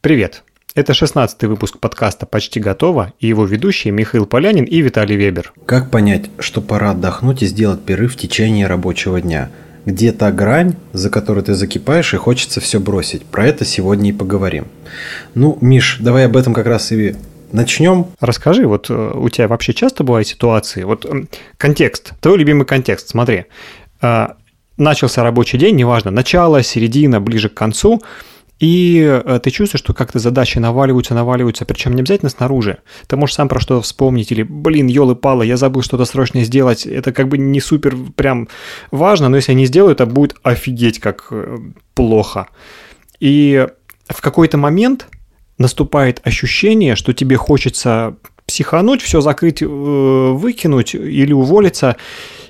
Привет! Это 16 выпуск подкаста «Почти готово» и его ведущие Михаил Полянин и Виталий Вебер. Как понять, что пора отдохнуть и сделать перерыв в течение рабочего дня? Где та грань, за которой ты закипаешь и хочется все бросить? Про это сегодня и поговорим. Ну, Миш, давай об этом как раз и начнем. Расскажи, вот э, у тебя вообще часто бывают ситуации? Вот контекст, твой любимый контекст, смотри. Э, начался рабочий день, неважно, начало, середина, ближе к концу – и э, ты чувствуешь, что как-то задачи наваливаются, наваливаются, причем не обязательно снаружи. Ты можешь сам про что-то вспомнить, или, блин, елы-палы, я забыл что-то срочно сделать. Это как бы не супер прям важно, но если я не сделаю, это будет офигеть как э, плохо. И в какой-то момент наступает ощущение, что тебе хочется психануть, все закрыть, э, выкинуть или уволиться,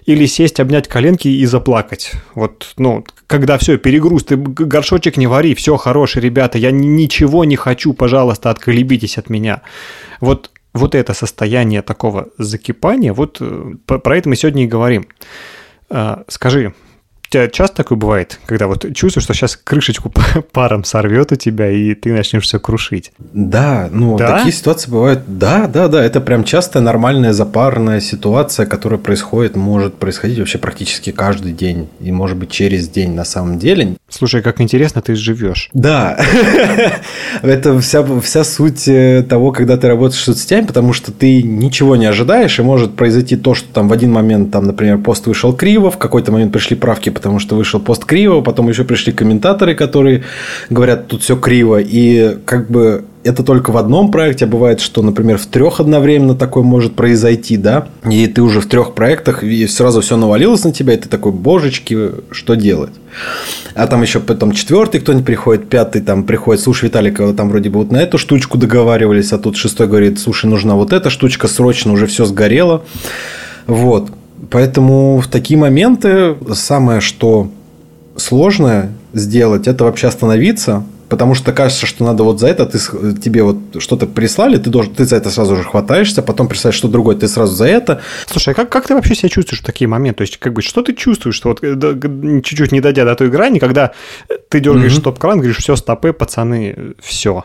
или сесть, обнять коленки и заплакать. Вот, ну, когда все, перегруз, ты горшочек не вари, все хорошие ребята, я ничего не хочу, пожалуйста, отколебитесь от меня. Вот, вот это состояние такого закипания, вот э, про это мы сегодня и говорим. А, скажи, у тебя часто такое бывает, когда вот чувствуешь, что сейчас крышечку паром сорвет у тебя, и ты начнешь все крушить? Да, ну да? такие ситуации бывают. Да, да, да, это прям частая нормальная запарная ситуация, которая происходит, может происходить вообще практически каждый день, и может быть через день на самом деле. Слушай, как интересно ты живешь. Да, это вся, вся суть э, того, когда ты работаешь с соцсетями, потому что ты ничего не ожидаешь, и может произойти то, что там в один момент, там, например, пост вышел криво, в какой-то момент пришли правки потому что вышел пост криво, потом еще пришли комментаторы, которые говорят, тут все криво, и как бы это только в одном проекте, а бывает, что, например, в трех одновременно такое может произойти, да, и ты уже в трех проектах, и сразу все навалилось на тебя, и ты такой, божечки, что делать? А там еще потом четвертый кто-нибудь приходит, пятый там приходит, слушай, Виталик, там вроде бы вот на эту штучку договаривались, а тут шестой говорит, слушай, нужна вот эта штучка, срочно уже все сгорело. Вот. Поэтому в такие моменты самое, что сложное сделать, это вообще остановиться, потому что кажется, что надо вот за это, ты, тебе вот что-то прислали, ты, должен, ты за это сразу же хватаешься, потом прислать что другое, ты сразу за это. Слушай, а как, как ты вообще себя чувствуешь в такие моменты? То есть, как бы, что ты чувствуешь, что вот чуть-чуть не дойдя до той грани, когда ты дергаешь угу. стоп-кран, говоришь, все, стопы, пацаны, все.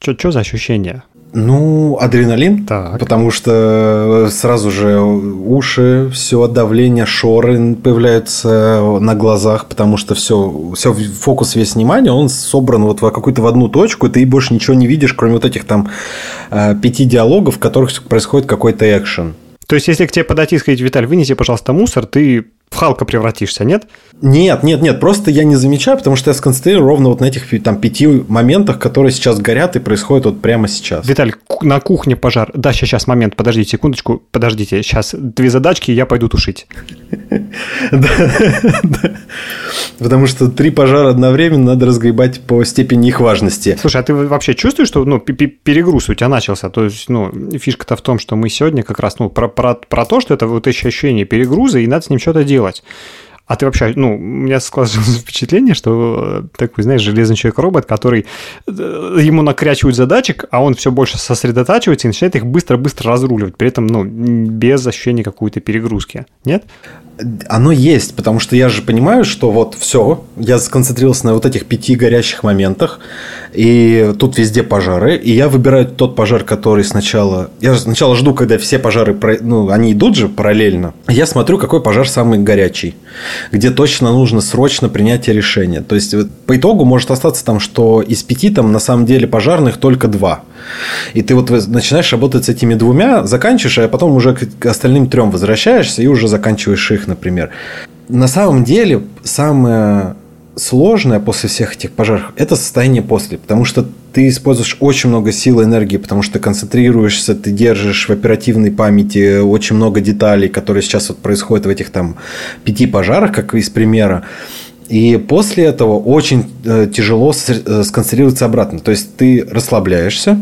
Что за ощущение? Ну, адреналин, так. потому что сразу же уши, все давление, шоры появляются на глазах, потому что все, все фокус весь внимания, он собран вот в какую-то в одну точку, и ты больше ничего не видишь, кроме вот этих там э, пяти диалогов, в которых происходит какой-то экшен. То есть, если к тебе подойти и сказать, Виталь, вынеси, пожалуйста, мусор, ты в Халка превратишься, нет? Нет, нет, нет, просто я не замечаю, потому что я сконцентрирую ровно вот на этих там пяти моментах, которые сейчас горят и происходят вот прямо сейчас. Виталий, на кухне пожар. Да, сейчас, сейчас, момент, подождите, секундочку, подождите, сейчас две задачки, и я пойду тушить. Потому что три пожара одновременно надо разгребать по степени их важности. Слушай, а ты вообще чувствуешь, что ну, перегруз у тебя начался? То есть, ну, фишка-то в том, что мы сегодня как раз ну, про, про, про то, что это вот ощущение перегруза, и надо с ним что-то делать делать. А ты вообще, ну, у меня складывается впечатление, что э, такой, знаешь, железный человек-робот, который э, ему накрячивают задачек, а он все больше сосредотачивается и начинает их быстро-быстро разруливать, при этом, ну, без ощущения какой-то перегрузки. Нет? Оно есть, потому что я же понимаю, что вот все, я сконцентрировался на вот этих пяти горящих моментах, и тут везде пожары, и я выбираю тот пожар, который сначала... Я сначала жду, когда все пожары, ну, они идут же параллельно. Я смотрю, какой пожар самый горячий, где точно нужно срочно принятие решения. То есть, по итогу может остаться там, что из пяти там на самом деле пожарных только два. И ты вот начинаешь работать с этими двумя, заканчиваешь, а потом уже к остальным трем возвращаешься и уже заканчиваешь их, например. На самом деле, самое сложное после всех этих пожаров – это состояние после, потому что ты используешь очень много сил и энергии, потому что ты концентрируешься, ты держишь в оперативной памяти очень много деталей, которые сейчас вот происходят в этих там пяти пожарах, как из примера. И после этого очень э, тяжело э, сконцентрироваться обратно. То есть ты расслабляешься,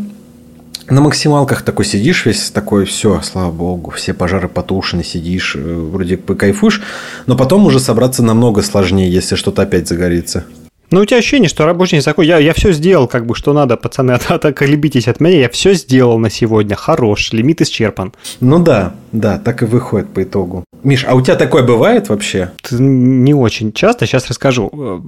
на максималках такой сидишь весь такой, все, слава богу, все пожары потушены, сидишь, э, вроде бы кайфуешь, но потом уже собраться намного сложнее, если что-то опять загорится. Ну, у тебя ощущение, что рабочий день такой, я, я все сделал, как бы, что надо, пацаны, а так лебитесь от меня, я все сделал на сегодня, хорош, лимит исчерпан. Ну да, да, так и выходит по итогу. Миш, а у тебя такое бывает вообще? Не очень часто, сейчас расскажу.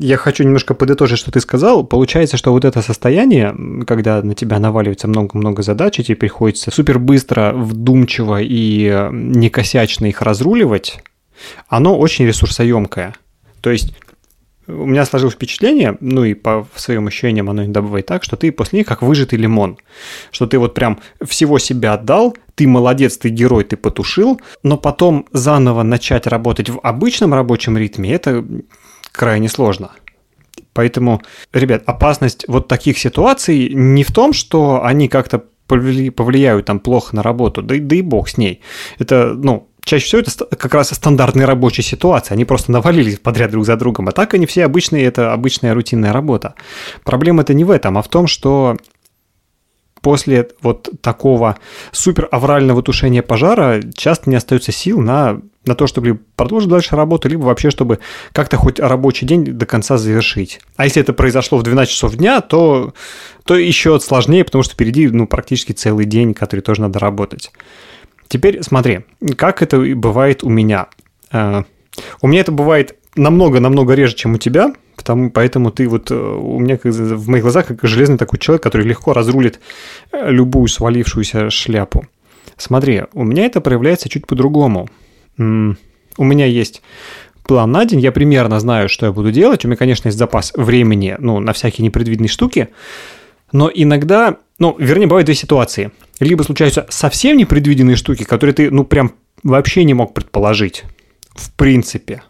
Я хочу немножко подытожить, что ты сказал. Получается, что вот это состояние, когда на тебя наваливается много-много задач, и тебе приходится супер быстро, вдумчиво и некосячно их разруливать, оно очень ресурсоемкое. То есть у меня сложилось впечатление, ну и по своим ощущениям оно иногда бывает так, что ты после них как выжатый лимон, что ты вот прям всего себя отдал, ты молодец, ты герой, ты потушил, но потом заново начать работать в обычном рабочем ритме, это крайне сложно. Поэтому, ребят, опасность вот таких ситуаций не в том, что они как-то повлияют там плохо на работу, да, да и бог с ней. Это, ну, чаще всего это как раз стандартные рабочие ситуации. Они просто навалились подряд друг за другом. А так они все обычные, это обычная рутинная работа. Проблема это не в этом, а в том, что после вот такого супер аврального тушения пожара часто не остается сил на, на то, чтобы продолжить дальше работу, либо вообще, чтобы как-то хоть рабочий день до конца завершить. А если это произошло в 12 часов дня, то, то еще сложнее, потому что впереди ну, практически целый день, который тоже надо работать. Теперь смотри, как это бывает у меня. Э, у меня это бывает намного-намного реже, чем у тебя, потому, поэтому ты вот э, у меня в моих глазах как железный такой человек, который легко разрулит э, любую свалившуюся шляпу. Смотри, у меня это проявляется чуть по-другому. У меня есть план на день, я примерно знаю, что я буду делать. У меня, конечно, есть запас времени ну, на всякие непредвиденные штуки, но иногда, ну, вернее, бывают две ситуации – либо случаются совсем непредвиденные штуки, которые ты, ну, прям вообще не мог предположить. В принципе.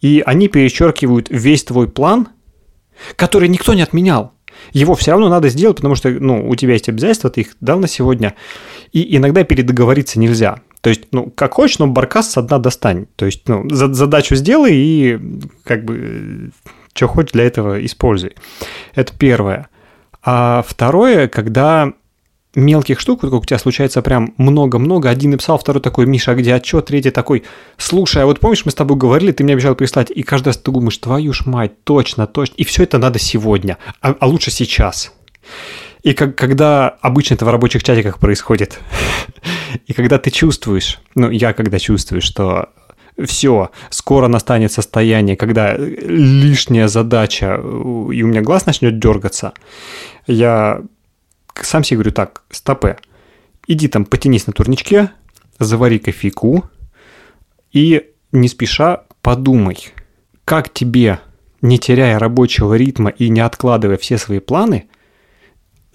И они перечеркивают весь твой план, который никто не отменял. Его все равно надо сделать, потому что, ну, у тебя есть обязательства, ты их дал на сегодня. И иногда передоговориться нельзя. То есть, ну, как хочешь, но баркас со дна достань. То есть, ну, задачу сделай и как бы что хочешь для этого используй. Это первое. А второе, когда мелких штук, как у тебя случается прям много-много. Один написал, второй такой, Миша, а где отчет? Третий такой, слушай, а вот помнишь, мы с тобой говорили, ты мне обещал прислать, и каждый раз ты думаешь, твою ж мать, точно, точно. И все это надо сегодня, а, а лучше сейчас. И как, когда обычно это в рабочих чатиках происходит, и когда ты чувствуешь, ну, я когда чувствую, что все, скоро настанет состояние, когда лишняя задача, и у меня глаз начнет дергаться, я сам себе говорю так, стопе, иди там потянись на турничке, завари кофейку и не спеша подумай, как тебе, не теряя рабочего ритма и не откладывая все свои планы,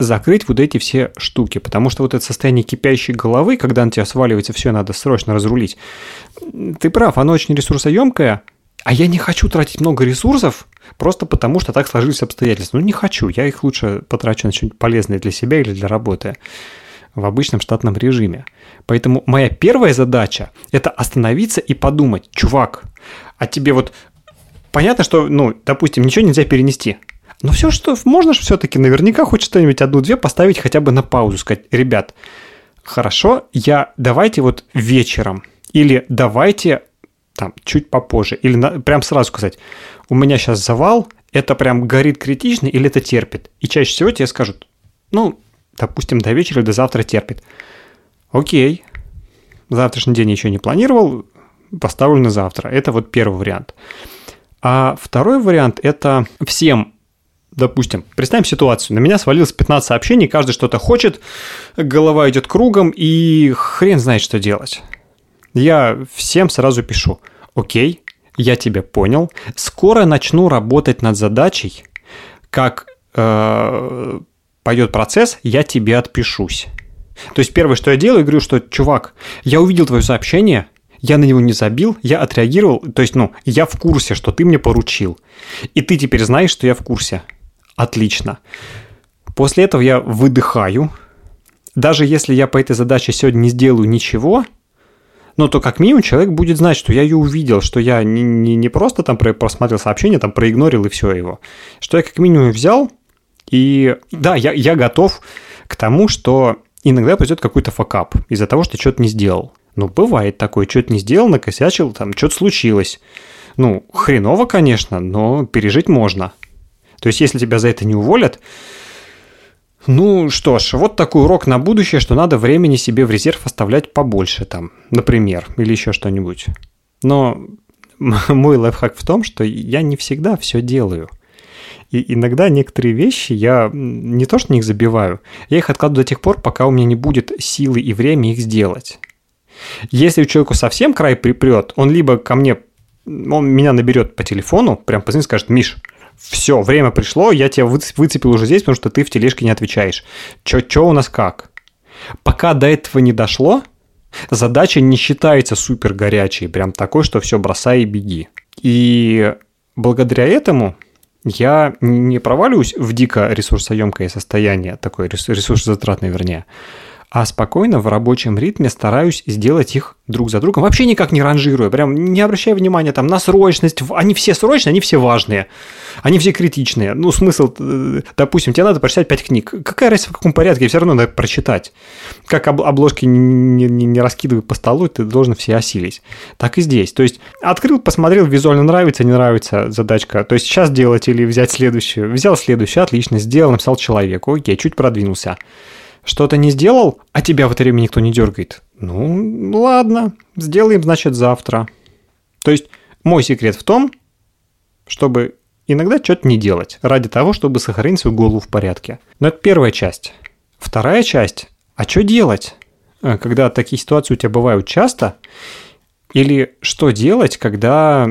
закрыть вот эти все штуки, потому что вот это состояние кипящей головы, когда на тебя сваливается все, надо срочно разрулить, ты прав, оно очень ресурсоемкое, а я не хочу тратить много ресурсов просто потому, что так сложились обстоятельства. Ну, не хочу. Я их лучше потрачу на что-нибудь полезное для себя или для работы в обычном штатном режиме. Поэтому моя первая задача – это остановиться и подумать, чувак, а тебе вот понятно, что, ну, допустим, ничего нельзя перенести. Но все, что можно все-таки наверняка хоть что-нибудь одну-две поставить хотя бы на паузу, сказать, ребят, хорошо, я давайте вот вечером или давайте там чуть попозже. Или на, прям сразу сказать, у меня сейчас завал, это прям горит критично или это терпит. И чаще всего тебе скажут, ну, допустим, до вечера до завтра терпит. Окей, завтрашний день еще не планировал, поставлю на завтра. Это вот первый вариант. А второй вариант – это всем Допустим, представим ситуацию. На меня свалилось 15 сообщений, каждый что-то хочет, голова идет кругом, и хрен знает, что делать. Я всем сразу пишу. Окей, я тебя понял. Скоро начну работать над задачей. Как э, пойдет процесс, я тебе отпишусь. То есть первое, что я делаю, говорю, что, чувак, я увидел твое сообщение, я на него не забил, я отреагировал, то есть, ну, я в курсе, что ты мне поручил. И ты теперь знаешь, что я в курсе. Отлично. После этого я выдыхаю. Даже если я по этой задаче сегодня не сделаю ничего – но то как минимум человек будет знать, что я ее увидел, что я не, не, не просто там просмотрел сообщение, там проигнорил и все его, что я как минимум взял, и да, я, я готов к тому, что иногда придет какой-то факап из-за того, что что-то не сделал. Ну, бывает такое, что-то не сделал, накосячил, там что-то случилось. Ну, хреново, конечно, но пережить можно. То есть, если тебя за это не уволят, ну что ж, вот такой урок на будущее, что надо времени себе в резерв оставлять побольше там, например, или еще что-нибудь. Но мой лайфхак в том, что я не всегда все делаю. И иногда некоторые вещи я не то что на них забиваю, я их откладываю до тех пор, пока у меня не будет силы и времени их сделать. Если у человека совсем край припрет, он либо ко мне, он меня наберет по телефону, прям позвонит, скажет, Миш, все, время пришло, я тебя выцепил уже здесь, потому что ты в тележке не отвечаешь. Че у нас как? Пока до этого не дошло, задача не считается супер горячей, прям такой, что все, бросай и беги. И благодаря этому я не проваливаюсь в дико ресурсоемкое состояние, такое ресурсозатратное, вернее, а спокойно в рабочем ритме стараюсь сделать их друг за другом, вообще никак не ранжируя, прям не обращая внимания там на срочность, они все срочные, они все важные, они все критичные. Ну, смысл, э, допустим, тебе надо прочитать 5 книг, какая разница в каком порядке, все равно надо прочитать. Как обложки не, не, не раскидывай по столу, ты должен все осилить. Так и здесь. То есть, открыл, посмотрел, визуально нравится, не нравится задачка. То есть, сейчас делать или взять следующую. Взял следующую, отлично, сделал, написал человеку, окей, чуть продвинулся что-то не сделал, а тебя в это время никто не дергает. Ну, ладно, сделаем, значит, завтра. То есть мой секрет в том, чтобы иногда что-то не делать, ради того, чтобы сохранить свою голову в порядке. Но это первая часть. Вторая часть. А что делать, э, когда такие ситуации у тебя бывают часто? Или что делать, когда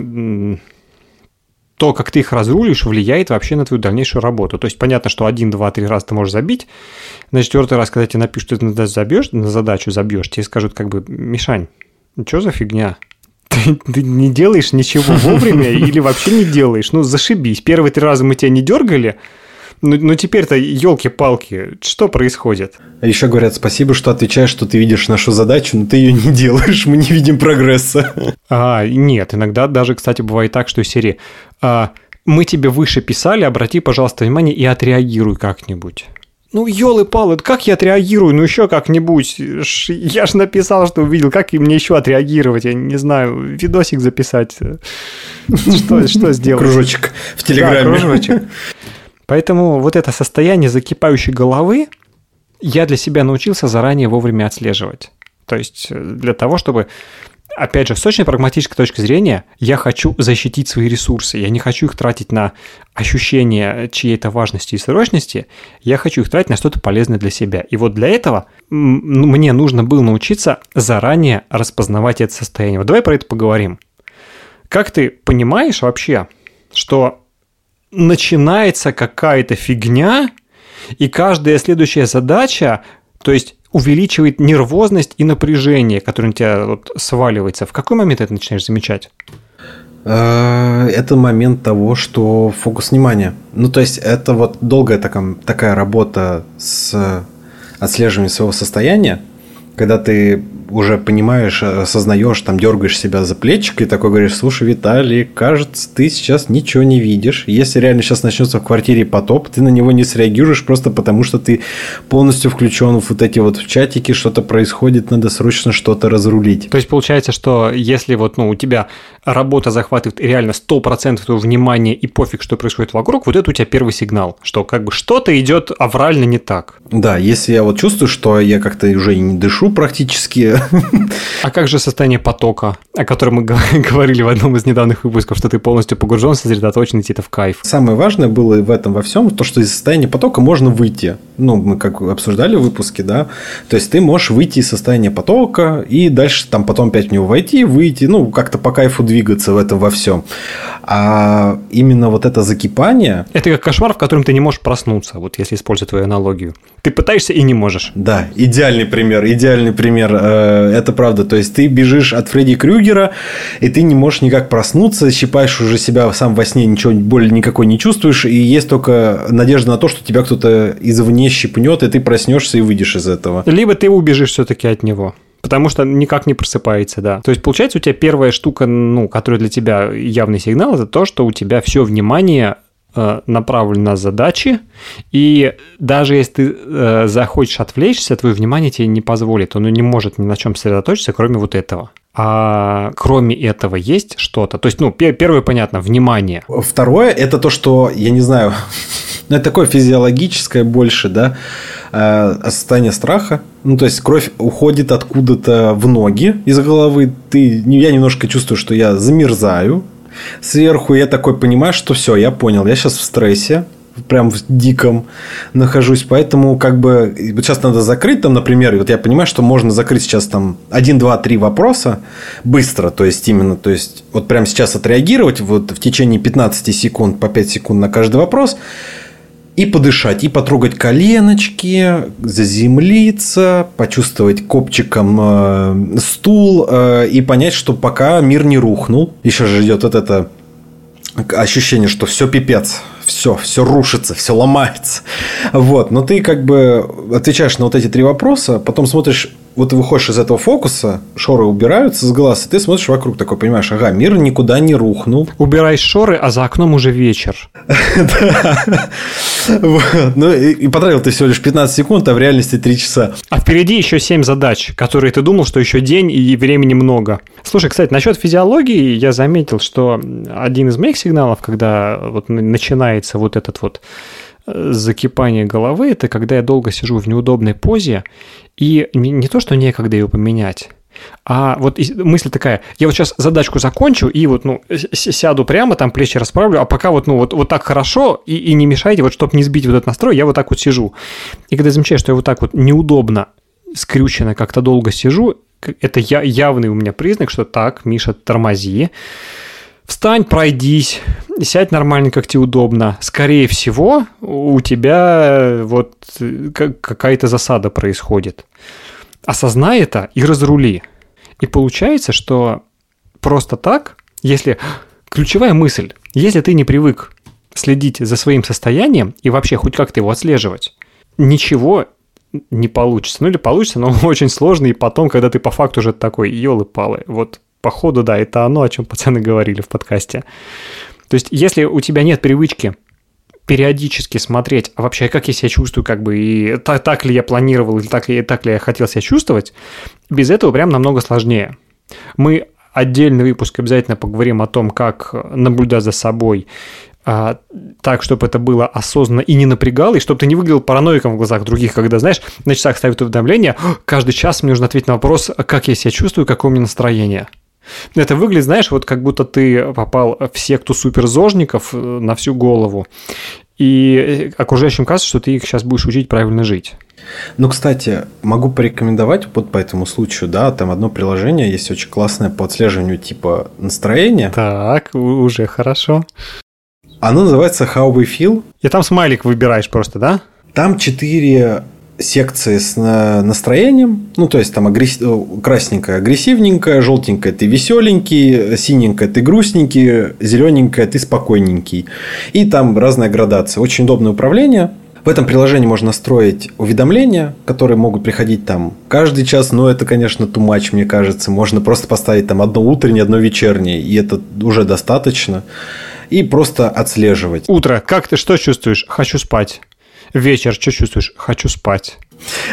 то, как ты их разрулишь, влияет вообще на твою дальнейшую работу. То есть понятно, что один, два, три раза ты можешь забить. На четвертый раз, когда тебе напишут, что ты на, забьешь, на задачу забьешь, тебе скажут как бы, Мишань, что за фигня? Ты, ты не делаешь ничего вовремя или вообще не делаешь. Ну, зашибись. Первые три раза мы тебя не дергали, ну, ну теперь-то, елки-палки, что происходит? А еще говорят, спасибо, что отвечаешь, что ты видишь нашу задачу, но ты ее не делаешь, мы не видим прогресса. А, нет, иногда даже, кстати, бывает так, что серии а, «Мы тебе выше писали, обрати, пожалуйста, внимание и отреагируй как-нибудь». Ну, елы-палы, как я отреагирую? Ну, еще как-нибудь. Я же написал, что увидел. Как мне еще отреагировать? Я не знаю, видосик записать. Что, что сделать? Кружочек в Телеграме. Да, кружочек. Поэтому вот это состояние закипающей головы я для себя научился заранее вовремя отслеживать. То есть э, для того, чтобы опять же, с очень прагматической точки зрения, я хочу защитить свои ресурсы. Я не хочу их тратить на ощущение чьей-то важности и срочности. Я хочу их тратить на что-то полезное для себя. И вот для этого мне нужно было научиться заранее распознавать это состояние. Вот давай про это поговорим. Как ты понимаешь вообще, что начинается какая-то фигня, и каждая следующая задача, то есть увеличивает нервозность и напряжение, которое на тебя вот сваливается. В какой момент это начинаешь замечать? Э, это момент того, что фокус внимания. Ну, то есть, это вот долгая такая, такая работа с отслеживанием своего состояния, когда ты уже понимаешь, осознаешь, там дергаешь себя за плечик и такой говоришь, слушай, Виталий, кажется, ты сейчас ничего не видишь. Если реально сейчас начнется в квартире потоп, ты на него не среагируешь просто потому, что ты полностью включен в вот эти вот в чатики, что-то происходит, надо срочно что-то разрулить. То есть получается, что если вот ну, у тебя работа захватывает реально 100% твоего внимания и пофиг, что происходит вокруг, вот это у тебя первый сигнал, что как бы что-то идет аврально не так. Да, если я вот чувствую, что я как-то уже и не дышу практически, а как же состояние потока, о котором мы говорили в одном из недавних выпусков, что ты полностью погружен, сосредоточен, и это в кайф? Самое важное было в этом во всем, то, что из состояния потока можно выйти. Ну, мы как обсуждали в выпуске, да. То есть, ты можешь выйти из состояния потока и дальше там потом опять в него войти, выйти, ну, как-то по кайфу двигаться в этом во всем. А именно вот это закипание... Это как кошмар, в котором ты не можешь проснуться, вот если использовать твою аналогию. Ты пытаешься и не можешь. Да, идеальный пример, идеальный пример э, это правда. То есть ты бежишь от Фредди Крюгера, и ты не можешь никак проснуться, щипаешь уже себя сам во сне, ничего более никакой не чувствуешь, и есть только надежда на то, что тебя кто-то извне щипнет, и ты проснешься и выйдешь из этого. Либо ты убежишь все-таки от него. Потому что никак не просыпается, да. То есть, получается, у тебя первая штука, ну, которая для тебя явный сигнал, это то, что у тебя все внимание Э, направлен на задачи, и даже если ты э, захочешь отвлечься, твое внимание тебе не позволит, оно не может ни на чем сосредоточиться, кроме вот этого. А кроме этого есть что-то? То есть, ну, первое, понятно, внимание. Второе, это то, что, я не знаю, ну, это такое физиологическое больше, да, э, состояние страха. Ну, то есть, кровь уходит откуда-то в ноги из головы. Ты, я немножко чувствую, что я замерзаю. Сверху я такой понимаю, что все, я понял, я сейчас в стрессе, прям в диком нахожусь. Поэтому, как бы, вот сейчас надо закрыть там, например, вот я понимаю, что можно закрыть сейчас там 1, 2, 3 вопроса быстро, то есть, именно, то есть, вот прямо сейчас отреагировать вот в течение 15 секунд, по 5 секунд на каждый вопрос, и подышать, и потрогать коленочки, заземлиться, почувствовать копчиком э, стул э, и понять, что пока мир не рухнул, еще же идет вот это ощущение, что все пипец, все, все рушится, все ломается. Вот, но ты как бы отвечаешь на вот эти три вопроса, потом смотришь, вот ты выходишь из этого фокуса, шоры убираются с глаз, и ты смотришь вокруг такой, понимаешь, ага, мир никуда не рухнул. Убираешь шоры, а за окном уже вечер. Ну и потратил ты всего лишь 15 секунд, а в реальности 3 часа. А впереди еще 7 задач, которые ты думал, что еще день и времени много. Слушай, кстати, насчет физиологии я заметил, что один из моих сигналов, когда вот начинается вот этот вот закипание головы, это когда я долго сижу в неудобной позе, и не то, что некогда ее поменять, а вот мысль такая, я вот сейчас задачку закончу и вот, ну, сяду прямо, там плечи расправлю, а пока вот, ну, вот, вот так хорошо и, и не мешайте, вот чтобы не сбить вот этот настрой, я вот так вот сижу. И когда замечаю, что я вот так вот неудобно, скрюченно как-то долго сижу, это я, явный у меня признак, что так, Миша, тормози, встань, пройдись, сядь нормально, как тебе удобно. Скорее всего, у тебя вот э, какая-то засада происходит осознай это и разрули. И получается, что просто так, если... Ключевая мысль, если ты не привык следить за своим состоянием и вообще хоть как-то его отслеживать, ничего не получится. Ну или получится, но очень сложно, и потом, когда ты по факту уже такой, елы-палы, вот походу, да, это оно, о чем пацаны говорили в подкасте. То есть, если у тебя нет привычки периодически смотреть, а вообще как я себя чувствую, как бы, и так, так ли я планировал, или так, ли, так ли я хотел себя чувствовать, без этого прям намного сложнее. Мы отдельный выпуск обязательно поговорим о том, как наблюдать за собой а, так, чтобы это было осознанно и не напрягало, и чтобы ты не выглядел параноиком в глазах других, когда, знаешь, на часах ставят уведомление, каждый час мне нужно ответить на вопрос, как я себя чувствую, какое у меня настроение. Это выглядит, знаешь, вот как будто ты попал в секту суперзожников э, на всю голову, и э, окружающим кажется, что ты их сейчас будешь учить правильно жить. Ну, кстати, могу порекомендовать вот по этому случаю, да, там одно приложение есть очень классное по отслеживанию типа настроения. Так, уже хорошо. Оно называется How We Feel. И там смайлик выбираешь просто, да? Там четыре секции с настроением. Ну, то есть, там агресс... Э, красненькая агрессивненькая, желтенькая ты веселенький, синенькая ты грустненький, зелененькая ты спокойненький. И там разная градация. Очень удобное управление. В этом приложении можно настроить уведомления, которые могут приходить там каждый час, но это, конечно, much, мне кажется. Можно просто поставить там одно утреннее, одно вечернее, и это уже достаточно. И просто отслеживать. Утро. Как ты что чувствуешь? Хочу спать вечер, что чувствуешь? Хочу спать.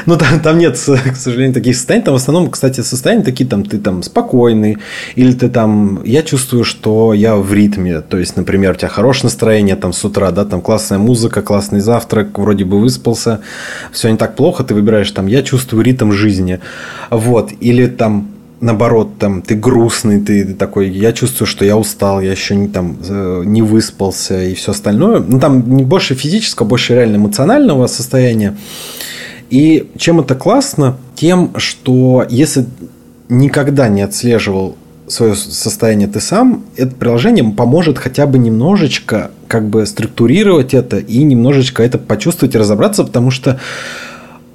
Ну, там, там нет, к сожалению, таких состояний. Там в основном, кстати, состояния такие, там, ты там спокойный, или ты там, я чувствую, что я в ритме. То есть, например, у тебя хорошее настроение там с утра, да, там классная музыка, классный завтрак, вроде бы выспался, все не так плохо, ты выбираешь там, я чувствую ритм жизни. Вот. Или там наоборот, там, ты грустный, ты такой, я чувствую, что я устал, я еще не, там, не выспался и все остальное. Ну, там не больше физического, больше реально эмоционального состояния. И чем это классно? Тем, что если никогда не отслеживал свое состояние ты сам, это приложение поможет хотя бы немножечко как бы структурировать это и немножечко это почувствовать и разобраться, потому что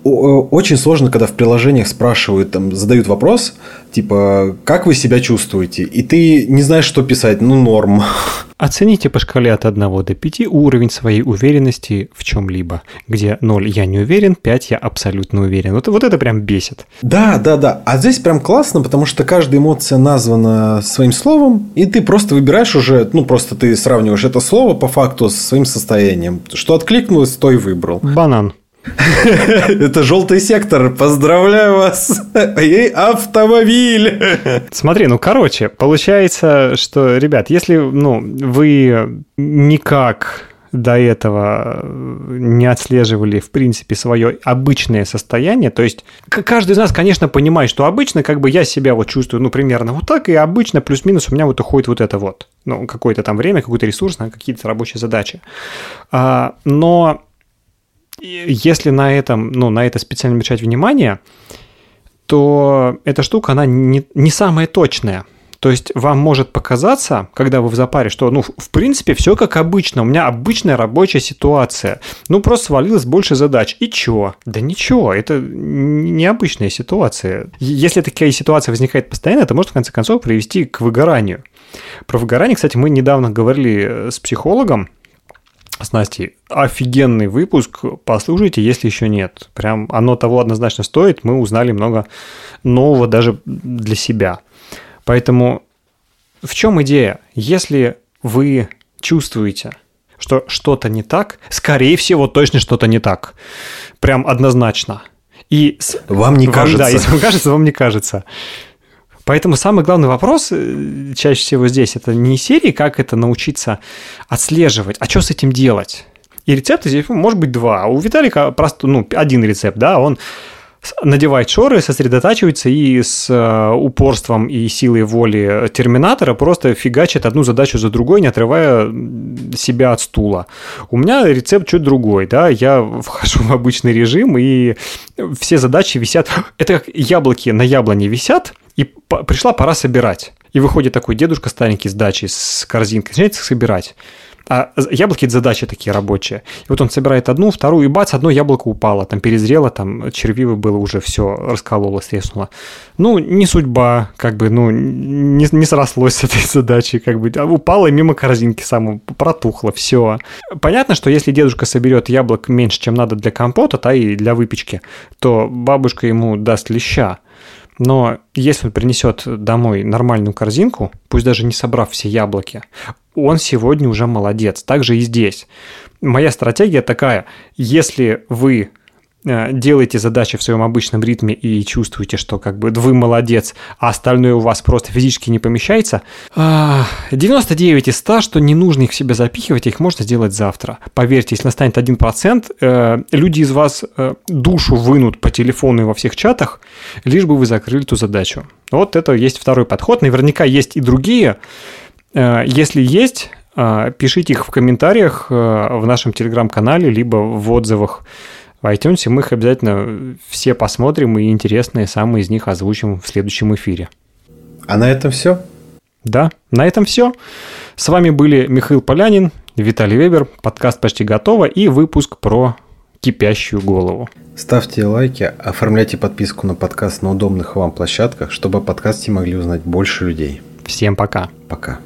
очень сложно, когда в приложениях спрашивают, там, задают вопрос, типа, как вы себя чувствуете? И ты не знаешь, что писать, ну, норм. Оцените по шкале от 1 до 5 уровень своей уверенности в чем-либо, где 0 я не уверен, 5 я абсолютно уверен. Вот, вот это прям бесит. Да, да, да. А здесь прям классно, потому что каждая эмоция названа своим словом, и ты просто выбираешь уже, ну, просто ты сравниваешь это слово по факту с своим состоянием. Что откликнулось, то и выбрал. Банан. Это желтый сектор. Поздравляю вас. Ей автомобиль. Смотри, ну короче, получается, что, ребят, если ну, вы никак до этого не отслеживали, в принципе, свое обычное состояние. То есть каждый из нас, конечно, понимает, что обычно как бы я себя вот чувствую, ну, примерно вот так, и обычно плюс-минус у меня вот уходит вот это вот. Ну, какое-то там время, какой-то ресурс на какие-то рабочие задачи. А, но если на этом, ну, на это специально обращать внимание, то эта штука, она не, не самая точная. То есть вам может показаться, когда вы в запаре, что, ну, в принципе, все как обычно. У меня обычная рабочая ситуация. Ну, просто свалилось больше задач. И чё? Да ничего, это необычная ситуация. Если такая ситуация возникает постоянно, это может, в конце концов, привести к выгоранию. Про выгорание, кстати, мы недавно говорили с психологом, с Настей. Офигенный выпуск, послушайте, если еще нет. Прям оно того однозначно стоит, мы узнали много нового даже для себя. Поэтому в чем идея? Если вы чувствуете, что что-то не так, скорее всего, точно что-то не так. Прям однозначно. И вам не кажется. Да, если вам кажется, вам не кажется. Поэтому самый главный вопрос э, чаще всего здесь это не серии, как это научиться отслеживать, а что с этим делать. И рецепты здесь может быть два. У Виталика просто ну, один рецепт, да, он надевает шоры, сосредотачивается и с э, упорством и силой воли терминатора просто фигачит одну задачу за другой, не отрывая себя от стула. У меня рецепт чуть другой, да, я вхожу в обычный режим, и все задачи висят, это как яблоки на яблоне висят, и пришла пора собирать. И выходит такой дедушка старенький с дачи, с корзинкой, начинает собирать. А яблоки – это задачи такие рабочие. И вот он собирает одну, вторую, и бац, одно яблоко упало, там перезрело, там червивое было уже все, раскололось, треснуло. Ну, не судьба, как бы, ну, не, не срослось с этой задачей, как бы, а упало мимо корзинки само, протухло, все. Понятно, что если дедушка соберет яблок меньше, чем надо для компота, да, и для выпечки, то бабушка ему даст леща. Но если он принесет домой нормальную корзинку, пусть даже не собрав все яблоки, он сегодня уже молодец. Также и здесь. Моя стратегия такая, если вы э, делаете задачи в своем обычном ритме и чувствуете, что как бы вы молодец, а остальное у вас просто физически не помещается, 99 из 100, что не нужно их в себя запихивать, их можно сделать завтра. Поверьте, если настанет 1%, э, люди из вас э, душу вынут по телефону и во всех чатах, лишь бы вы закрыли ту задачу. Вот это есть второй подход. Наверняка есть и другие, если есть, э, пишите их в комментариях э, в нашем телеграм-канале, либо в отзывах в iTunes. Мы их обязательно все посмотрим и интересные самые из них озвучим в следующем эфире. А на этом все? Да, на этом все. С вами были Михаил Полянин, Виталий Вебер, подкаст почти готово и выпуск про кипящую голову. Ставьте лайки, оформляйте подписку на подкаст на удобных вам площадках, чтобы о подкасте могли узнать больше людей. Всем пока. Пока.